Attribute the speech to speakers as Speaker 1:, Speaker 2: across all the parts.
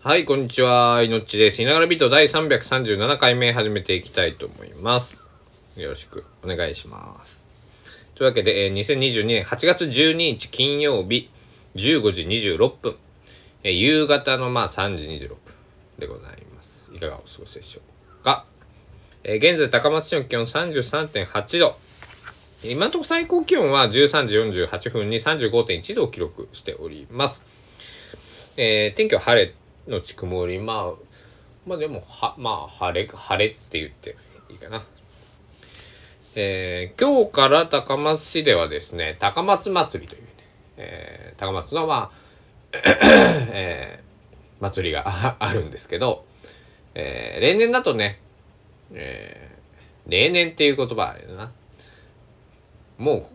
Speaker 1: はい、こんにちは。いのっちです。いながらビート第337回目始めていきたいと思います。よろしくお願いします。というわけで、えー2022年8月12日金曜日15時26分、えー夕方のまあ3時26分でございます。いかがお過ごしでしょうか。えー現在高松市の気温33.8度。今のところ最高気温は13時48分に35.1度を記録しております。えー天気は晴れのち曇り、まあ、まあでも、は、まあ、晴れ、晴れって言っていいかな。えー今日から高松市ではですね、高松祭りというね、えー高松の、まあ、えー祭りが あるんですけど、えー例年だとね、えー例年っていう言葉あれだな。も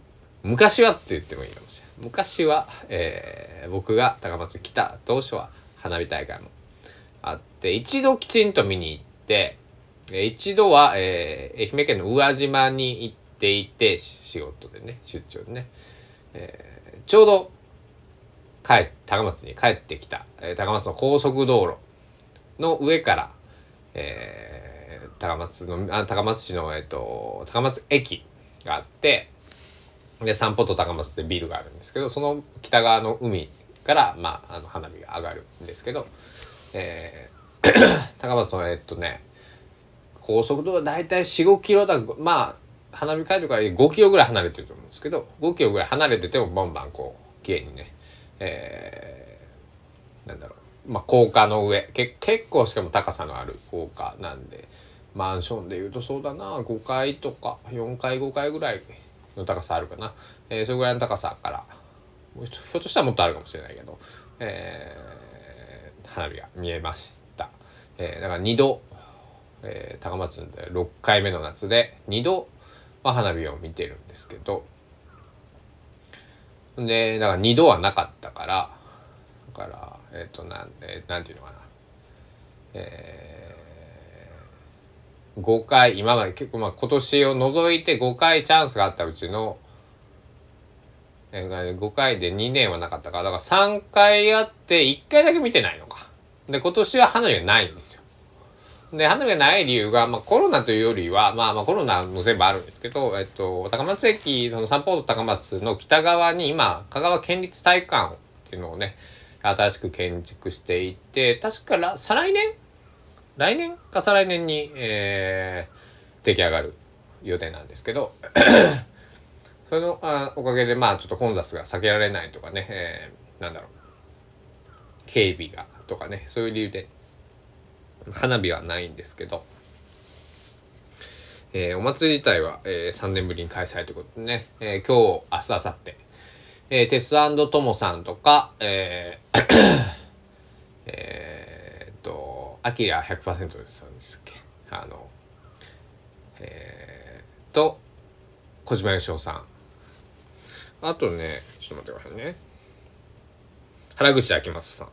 Speaker 1: う、昔はって言ってもいいかもしれない。昔は、えー僕が高松来た当初は花火大会もあって、一度きちんと見に行って、一度は、えー愛媛県の宇和島に行っていて、仕事でね、出張でね、えーちょうど帰高松に帰ってきた、えー高松の高速道路の上から、えー高松のあ高松市の、えっと高松駅があってで散歩と高松でビルがあるんですけどその北側の海から、まあ、あの花火が上がるんですけど、えー 高松のえっとね高速道路大体45キロだまあ花火会場から5キロぐらい離れてると思うんですけど5キロぐらい離れててもバンバンこう綺麗にね、えーなんだろうまあ高架の上け結構しかも高さのある高架なんでマンションでいうとそうだな5階とか4階5階ぐらいの高さあるかな、えーそれぐらいの高さからひょっとしたらもっとあるかもしれないけど、えー花火が見えました、えーだから2度、えー高松で6回目の夏で2度は花火を見てるんですけどでだから2度はなかったからだからえっ、となん,、えーなんていうのかな。えー5回今まで結構まあ今年を除いて5回チャンスがあったうちの、え5回で2年はなかったからだから3回あって1回だけ見てないのか。で今年は花火がないんですよ。で花火がない理由が、まあ、コロナというよりは、まあ、まあコロナも全部あるんですけど、えっと、高松駅その散歩道高松の北側に今香川県立体育館っていうのをね新しく建築していて確か再来年？来年か再来年に、えー出来上がる予定なんですけど それのあおかげでまあちょっと混雑が避けられないとかね、えーなんだろう警備がとかねそういう理由で花火はないんですけど、えーお祭り自体は、え3年ぶりに開催ということでね、えー今日明日明後日。えー、テストモさんとか、えー えーっと、アキラ100%ですんですっけあの、えー、と、小島よしおさん。あとね、ちょっと待ってくださいね。原口あきまさん。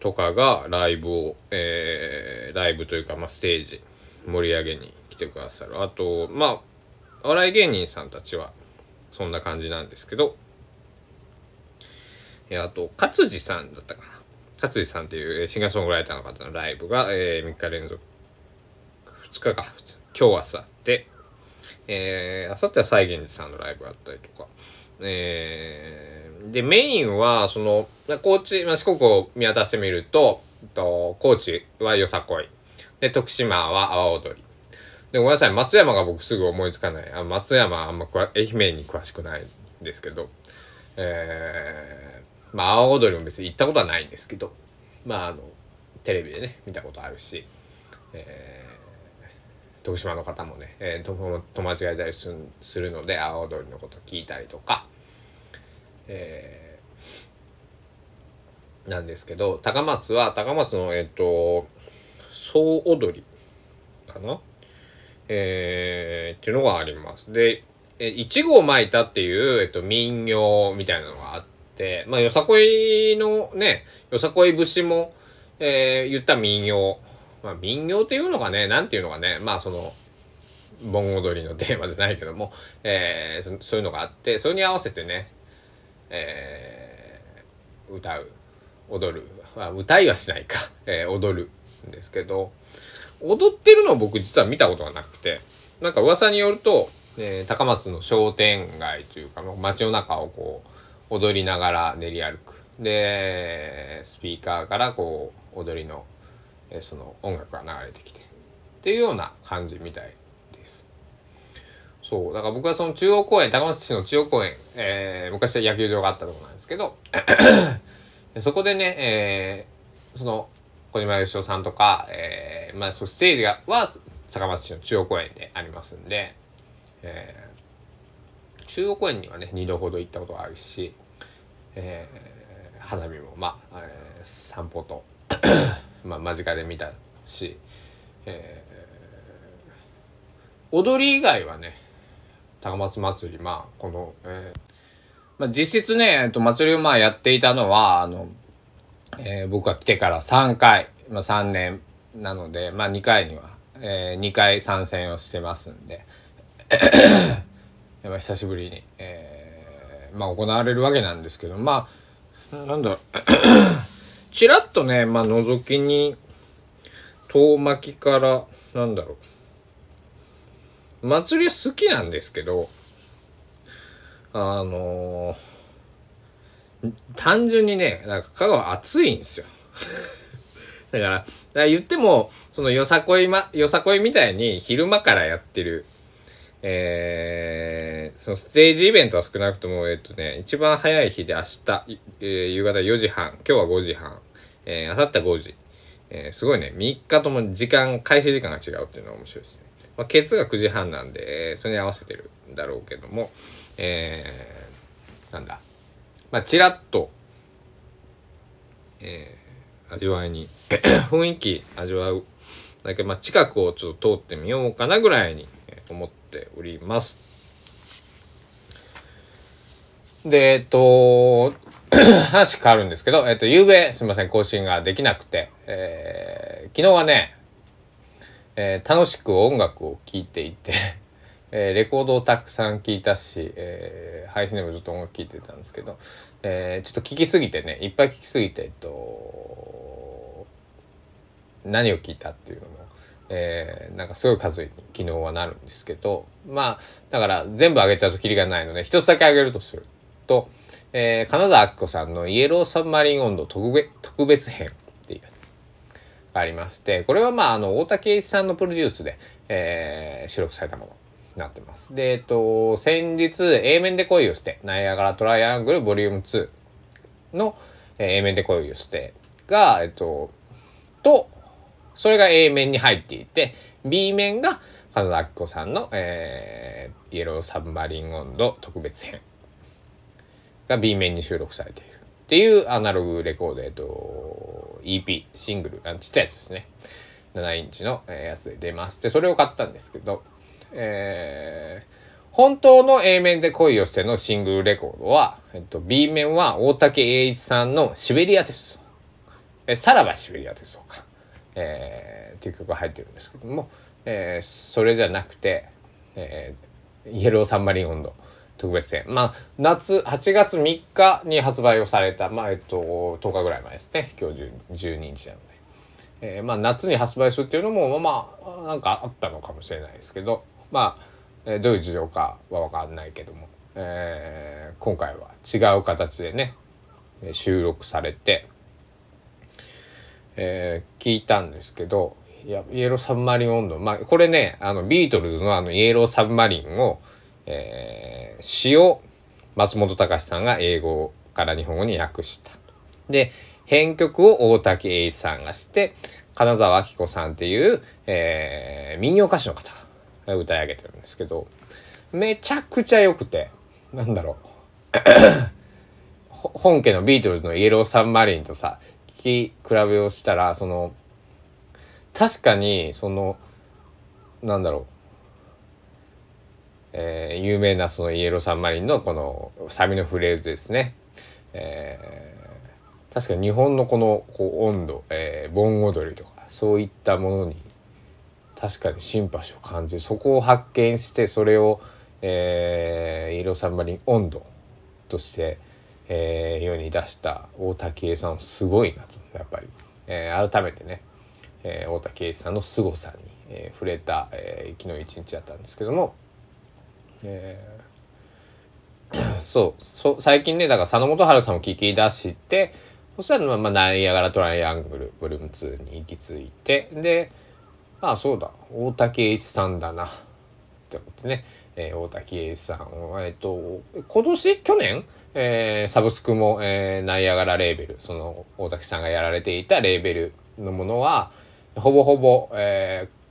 Speaker 1: とかがライブを、えー、ライブというか、まあ、ステージ盛り上げに来てくださる。あと、まあ、お笑い芸人さんたちはそんな感じなんですけど、えーあと、勝地さんだったかな。勝地さんっていうシンガーソングライターの方のライブが、えー3日連続、2日か、今日明日あって、えー、明後日は西源寺さんのライブがあったりとか、えー、で、メインは、その、高知、まあ、四国を見渡してみると、と高知はよさこい。で、徳島は阿波踊り。で、ごめんなさい、松山が僕すぐ思いつかない。あ松山あんまくわ愛媛に詳しくないんですけど、えー、まあ、阿波踊りも別に行ったことはないんですけど、まあ、あの、テレビでね、見たことあるし、えー徳島の方もね、えー、友友達がいたりするので阿波踊りのこと聞いたりとか、えーなんですけど高松は高松のえっ、と総踊りかな？えーっていうのがあります。でえいちごを巻いたっていう、えっと、民謡みたいなのがあってまあよさこいのねよさこい節も、えー言った民謡まあ民謡っていうのがねなんていうのがねまあその盆踊りのテーマじゃないけども、えーそそういうのがあってそれに合わせてね、えー歌う踊る、まあ、歌いはしないか、えー、踊るんですけど踊ってるのを僕実は見たことがなくてなんか噂によると、えー、高松の商店街というか街の中をこう踊りながら練り歩く。でスピーカーからこう踊りの、その音楽が流れてきてっていうような感じみたいです。そう。だから僕はその中央公園、高松市の中央公園、えー、昔は野球場があったところなんですけど、そこでね、えー、その、小島よしおさんとか、えー、まあ、そステージが、は、坂松市の中央公園でありますんで、えー、中央公園にはね、2度ほど行ったことがあるし、えー、花火も、まあ、えー、散歩とまあ、間近で見たし、えー、踊り以外はね、高松祭り、まあ、この、えー、まあ、実質ね、えっと、祭りをまあやっていたのは、あの、えー、僕が来てから3回、まあ、3年なので、まあ、2回には、えー、2回参戦をしてますんでやっぱ久しぶりに、えー、まあ、行われるわけなんですけどまあなんだろうちらっとね、まあ、覗きに遠巻きからなんだろう。祭り好きなんですけどあのー、単純にねなんか香川暑いんですよ。だから、から言っても、そのよさこいま、よさこいみたいに昼間からやってる、えー、そのステージイベントは少なくとも、えっとね、一番早い日で明日、えー、夕方4時半、今日は5時半、えー、明後日5時、えー、すごいね、3日とも時間、開始時間が違うっていうのが面白いですね。まあ、ケツが9時半なんで、えー、それに合わせてるんだろうけども、えー、なんだ、まあ、ちらっと、えー、味わいに 雰囲気味わうだけ。まあ近くをちょっと通ってみようかなぐらいに思っております。で、えっと、話変わるんですけど、えっと、昨べ、すみません、更新ができなくて、えー、昨日はね、えー、楽しく音楽を聴いていて えー、レコードをたくさん聴いたし、えー、配信でもずっと音楽聴いてたんですけど、えー、ちょっと聴きすぎてね、いっぱい聴きすぎて、えっと、何を聴いたっていうのも、えー、なんかすごい数に昨日はなるんですけど、まあ、だから全部上げちゃうとキリがないので、一つだけ上げるとすると、えー、金沢明子さんのイエローサブマリン温度特別特別編っていうやつがありまして、これはまあ、あの、大竹栄一さんのプロデュースで、えー、収録されたものに。なってます。で、えっと、先日 A 面で恋をして、ナイアガラトライアングルボリューム2の、えー、A 面で恋をしてが、えっと、と、それが A 面に入っていて、B 面が金田明子さんの、えー、イエローサブマリン温度特別編が B 面に収録されているっていうアナログレコード、えっと、EP、シングル、あちっちゃいやつですね。7インチのやつで出ます。で、それを買ったんですけど、えー、本当の A 面で恋をしてのシングルレコードは、えっと、B 面は大竹栄一さんのシベリアテスト。えさらばシベリアテストか。えー、っていう曲が入ってるんですけども、えー、それじゃなくて、えー、イエローサンマリン温度特別編。まあ、夏、8月3日に発売をされた、まあ、えっと、10日ぐらい前ですね。今日12日なので。えー、まあ、夏に発売するっていうのも、まあ、なんかあったのかもしれないですけど、まあ、えー、どういう事情かは分かんないけども、えー、今回は違う形でね収録されて、えー、聞いたんですけどいやイエローサブマリン温度まあこれねあのビートルズのあのイエローサブマリンを、えー、詩を松本隆さんが英語から日本語に訳した。で編曲を大竹栄一さんがして金沢明子さんっていう、えー、民謡歌手の方が歌い上げてるんですけどめちゃくちゃ良くてなんだろう 本家のビートルズのイエローサンマリンとさ聞き比べをしたらその確かにそのなんだろうえー、有名なそのイエローサンマリンのこのサビのフレーズですね。えー、確かに日本のこのこう温度、えー、盆踊りとかそういったものに確かにシンパシーを感じそこを発見してそれを、えー、イエローサンマリン温度として、えー、世に出した大滝栄さんすごいなとやっぱり、えー、改めてね、えー、大滝栄さんの凄さに、えー、触れた、えー、昨日一日だったんですけども、えー、そうそ最近ねだから佐野元春さんを聞き出してそしたら、まあ、ナイアガラトライアングルボリューム2に行き着いてでああそうだ大滝栄一さんだなって思ってね、えー、大滝栄一さんをえっ、ー、と今年？去年？えー、サブスクも、えー、ナイアガラレーベルその大滝さんがやられていたレーベルのものはほぼほぼ、えー、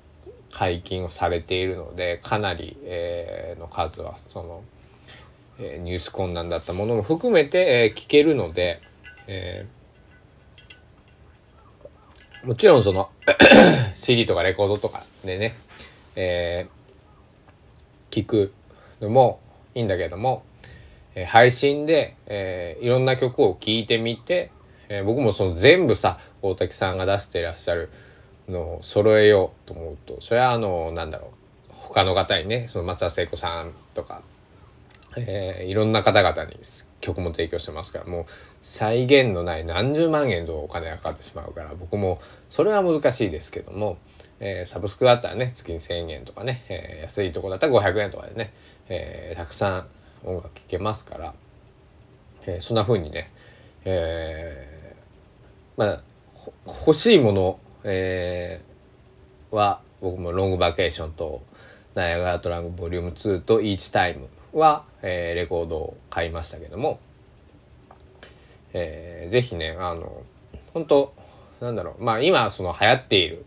Speaker 1: 解禁をされているのでかなり、えー、の数はその、えー、ニュース困難だったものも含めて、えー、聞けるので、えー、もちろんその CD とかレコードとかでね、えー、聞くのもいいんだけどもえ配信で、えー、いろんな曲を聴いてみて、えー、僕もその全部さ大滝さんが出してらっしゃるの揃えようと思うとそれはあのなんだろう。他の方にねその松田聖子さんとか、えー、いろんな方々に曲も提供してますからもう再現のない何十万円のお金がかかってしまうから僕もそれは難しいですけども、えー、サブスクだったらね月に1,000円とかね、えー、安いとこだったら500円とかでね、えー、たくさん音楽聴けますから、えー、そんな風にね、えー、まあ欲しいもの、えー、は僕もロングバケーションとナイアガラトラングボリューム2とイーチタイムは、えー、レコードを買いましたけども、えー、ぜひねあの本当なんだろうまあ今その流行っている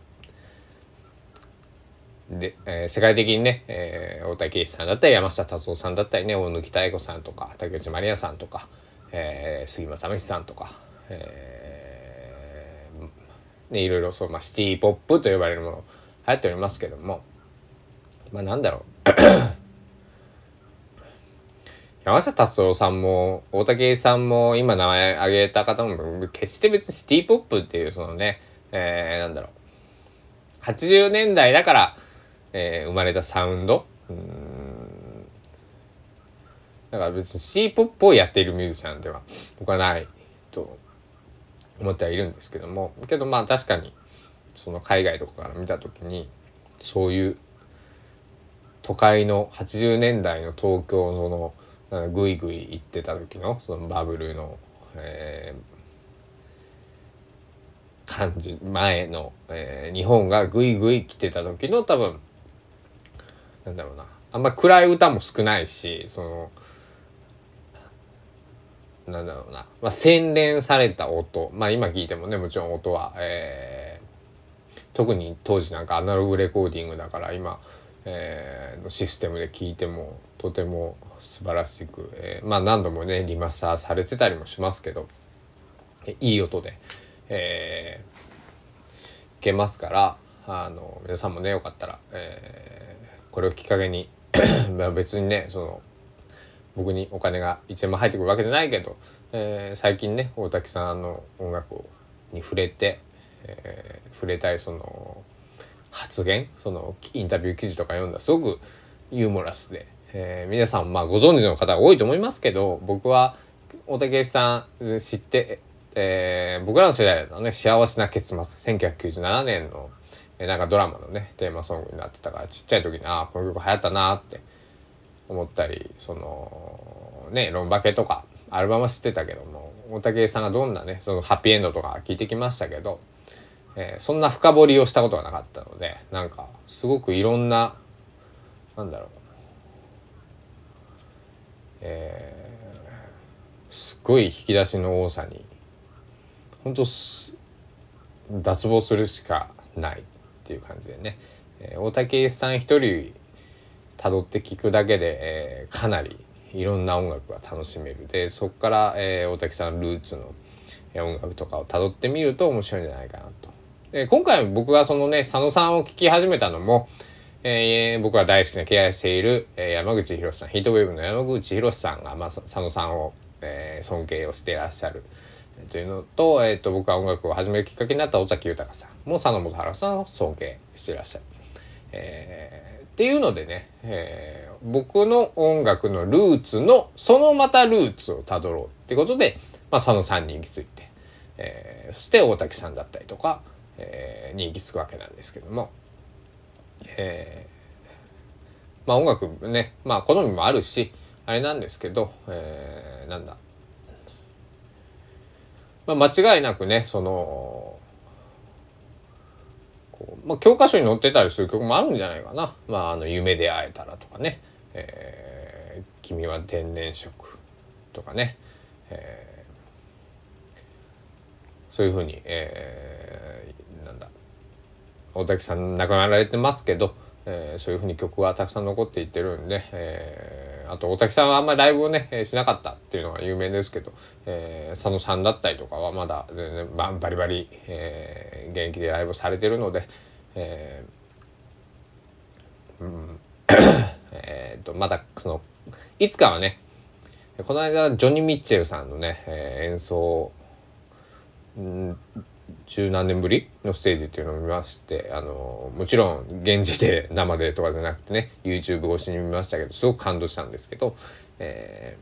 Speaker 1: で、えー、世界的にね、えー、大竹一さんだったり山下達郎さんだったりね大貫妙子さんとか竹内まりやさんとか、えー、杉正道さんとか、えーね、いろいろそう、まあ、シティ・ポップと呼ばれるもの流行っておりますけども。まあなんだろう。山下達郎さんも大竹さんも今名前挙げた方も決して別にシティ・ポップっていうそのね、えー、なんだろう。80年代だからえー、生まれたサウンド。うん。だから別に C ポップをやっているミュージシャンでは僕はないと思ってはいるんですけども。けどまあ確かにその海外とかから見た時にそういう都会の80年代の東京のそのグイグイ行ってた時のそのバブルの、えー、感じ前の、えー、日本がグイグイ来てた時の多分なんだろうな。あんま暗い歌も少ないしそのなんだろうな、まあ、洗練された音。まあ今聞いてもねもちろん音は、えー、特に当時なんかアナログレコーディングだから今、えー、のシステムで聞いてもとても素晴らしく、えー、まあ何度もねリマスターされてたりもしますけどいい音で、えー、いけますからあの皆さんもねよかったら、えーこれをきっかけに 別にねその僕にお金が1円も入ってくるわけじゃないけど、えー、最近ね大滝さんの音楽に触れて、えー、触れたりその発言そのインタビュー記事とか読んだすごくユーモラスで、えー、皆さんまあご存知の方が多いと思いますけど僕は大竹さん知って、えー、僕らの世代のね幸せな結末1997年のえなんかドラマのねテーマソングになってたからちっちゃい時にああこの曲流行ったなって思ったりそのねロンバケとかアルバム知ってたけども大竹さんがどんなねそのハッピーエンドとか聞いてきましたけど、えー、そんな深掘りをしたことがなかったのでなんかすごくいろんななんだろうえー、すごい引き出しの多さに本当脱帽するしかないっていう感じでね、えー、大竹さん一人辿って聞くだけで、えー、かなりいろんな音楽が楽しめるでそこから、えー、大竹さんルーツの音楽とかを辿ってみると面白いんじゃないかなと。で今回僕がそのね佐野さんを聴き始めたのも、えー、僕が大好きな敬愛している、えー、山口博さんヒートウェーブの山口博さんが、まあ、佐野さんを、えー、尊敬をしていらっしゃる。というのと,、えーと、僕が音楽を始めるきっかけになった尾崎豊さんも佐野元春さんを尊敬していらっしゃる、えー、っていうのでね、えー、僕の音楽のルーツのそのまたルーツをたどろうってことで、まあ、佐野さんに行き着いて、えー、そして大滝さんだったりとか、えー、に行き着くわけなんですけども、えー、まあ音楽ねまあ好みもあるしあれなんですけど、えー、なんだ、まあ、間違いなくねその、まあ、教科書に載ってたりする曲もあるんじゃないかな「まあ、あの夢で会えたら」とかね「えー、君は天然色」とかね、えー、そういうふうに、えー、なんだ。大滝さん亡くなられてますけど、えー、そういうふうに曲がたくさん残っていってるんで、えー、あと大滝さんはあんまりライブをね、えー、しなかったっていうのが有名ですけど、えー、佐野さんだったりとかはまだ全然バリバリ、えー、現役でライブされてるので、えー、うん えとまだそのいつかはねこの間ジョニー・ミッチェルさんのね、えー、演奏、うん十何年ぶりのステージっていうのを見ましてあのもちろん現地で 生でとかじゃなくてね YouTube 越しに見ましたけどすごく感動したんですけど、え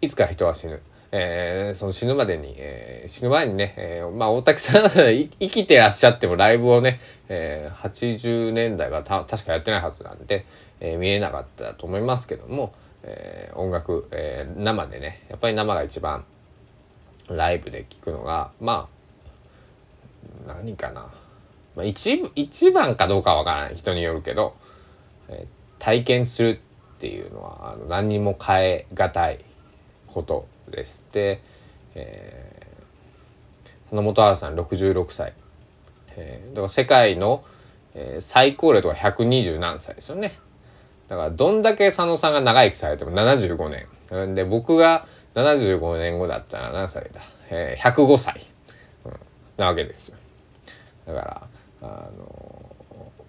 Speaker 1: ー、いつか人は死ぬ。えー、その死ぬまでに、えー、死ぬ前にね、えー、まあ大竹さん 生きてらっしゃってもライブをね、えー、80年代がた確かやってないはずなんで、えー、見えなかったと思いますけども、えー、音楽、えー、生でねやっぱり生が一番ライブで聴くのがまあ何かな、まあ一、一番かどうかわからない。人によるけど、えー、体験するっていうのはあの何にも変え難いこと。です。で、えー、その本原さん66歳、えー、だから世界の、えー、最高齢とか120何歳ですよね。だからどんだけ佐野さんが長生きされても75年。で僕が75年後だったら何歳だ、えー、105歳、うん、なわけですよ。だからあの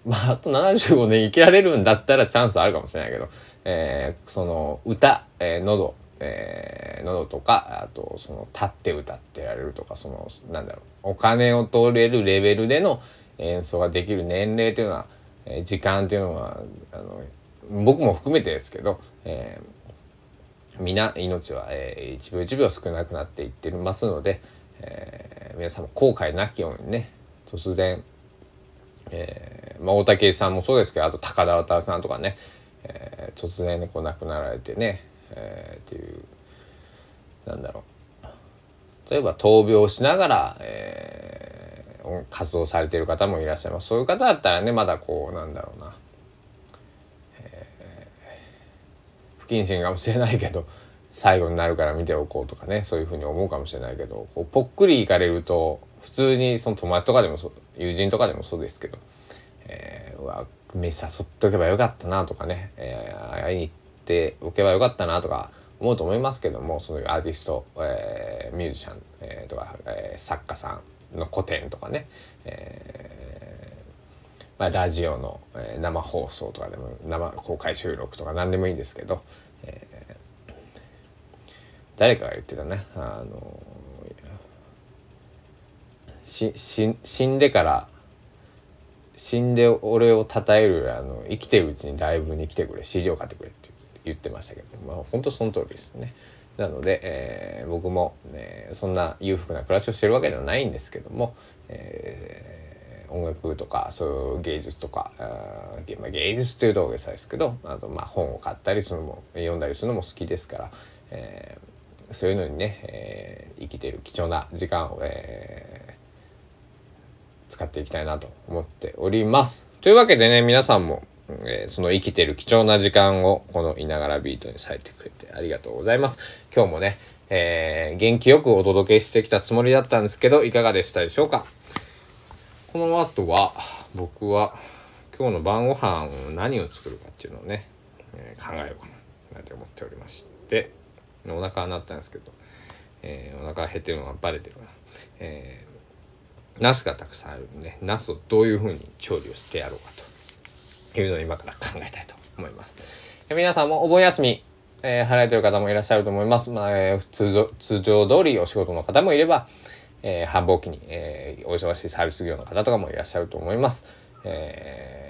Speaker 1: まああと75年生きられるんだったらチャンスあるかもしれないけど、えー、その歌、えー、喉、えー、喉とかあとその立って歌ってられるとかそのなんだろうお金を取れるレベルでの演奏ができる年齢というのは、えー、時間っていうのはあの僕も含めてですけど、えー、皆命は、えー、1秒1秒少なくなっていってますので、えー、皆さんも後悔なきようにね突然、えー、まあ、大竹さんもそうですけどあと高田渡さんとかね、えー、突然ねこう亡くなられてね、えー、っていうなんだろう。例えば闘病しながら、えー、活動されてる方もいらっしゃいます。そういう方だったらねまだこうなんだろうな、えー、不謹慎かもしれないけど最後になるから見ておこうとかねそういうふうに思うかもしれないけどこうぽっくりいかれると普通にその友達とかでもそ友人とかでもそうですけど、えー、うわ飯誘っとけばよかったなとかね、えー、会いに行っておけばよかったなとか思うと思いますけどもそういうアーティスト、えー、ミュージシャン、えー、とか、えー、作家さんの個展とかね、えーまあ、ラジオの、えー、生放送とかでも生公開収録とか何でもいいんですけど、えー、誰かが言ってたねあのしし死んでから死んで俺を称えるあの生きてるうちにライブに来てくれ CD を買ってくれっていう。言ってましたけどまあ本当その通りですね。なので、えー、僕も、ね、そんな裕福な暮らしをしてるわけではないんですけども、えー、音楽とかそういう芸術とかあ、まあ、芸術というと大げさですけどあとまあ本を買ったりするのも読んだりするのも好きですから、えー、そういうのにね、えー、生きてる貴重な時間を、えー、使っていきたいなと思っております。というわけでね、皆さんも、えー、その生きてる貴重な時間をこのいながらビートに割いてくれてありがとうございます。今日もね、えー、元気よくお届けしてきたつもりだったんですけど、いかがでしたでしょうか？この後は、僕は今日の晩ご飯を何を作るかっていうのをね、えー、考えようかな、なんて思っておりまして、お腹はなったんですけど、えー、お腹が減ってるのがバレてるな。えナスがたくさんあるんで、ナスをどういうふうに調理をしてやろうかというのを今から考えたいと思います。皆さんもお盆休み、えー、払えてる方もいらっしゃると思います。まあえー、通常通常通りお仕事の方もいれば、えー、繁忙期に、えー、お忙しいサービス業の方とかもいらっしゃると思います。え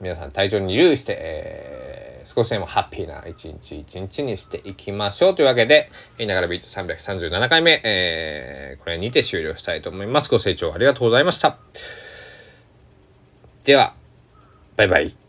Speaker 1: 皆さん体調に留意して、えー、少しでもハッピーな一日一日にしていきましょうというわけで、いながらビート337回目、えー、これにて終了したいと思います。ご清聴ありがとうございました。では、バイバイ。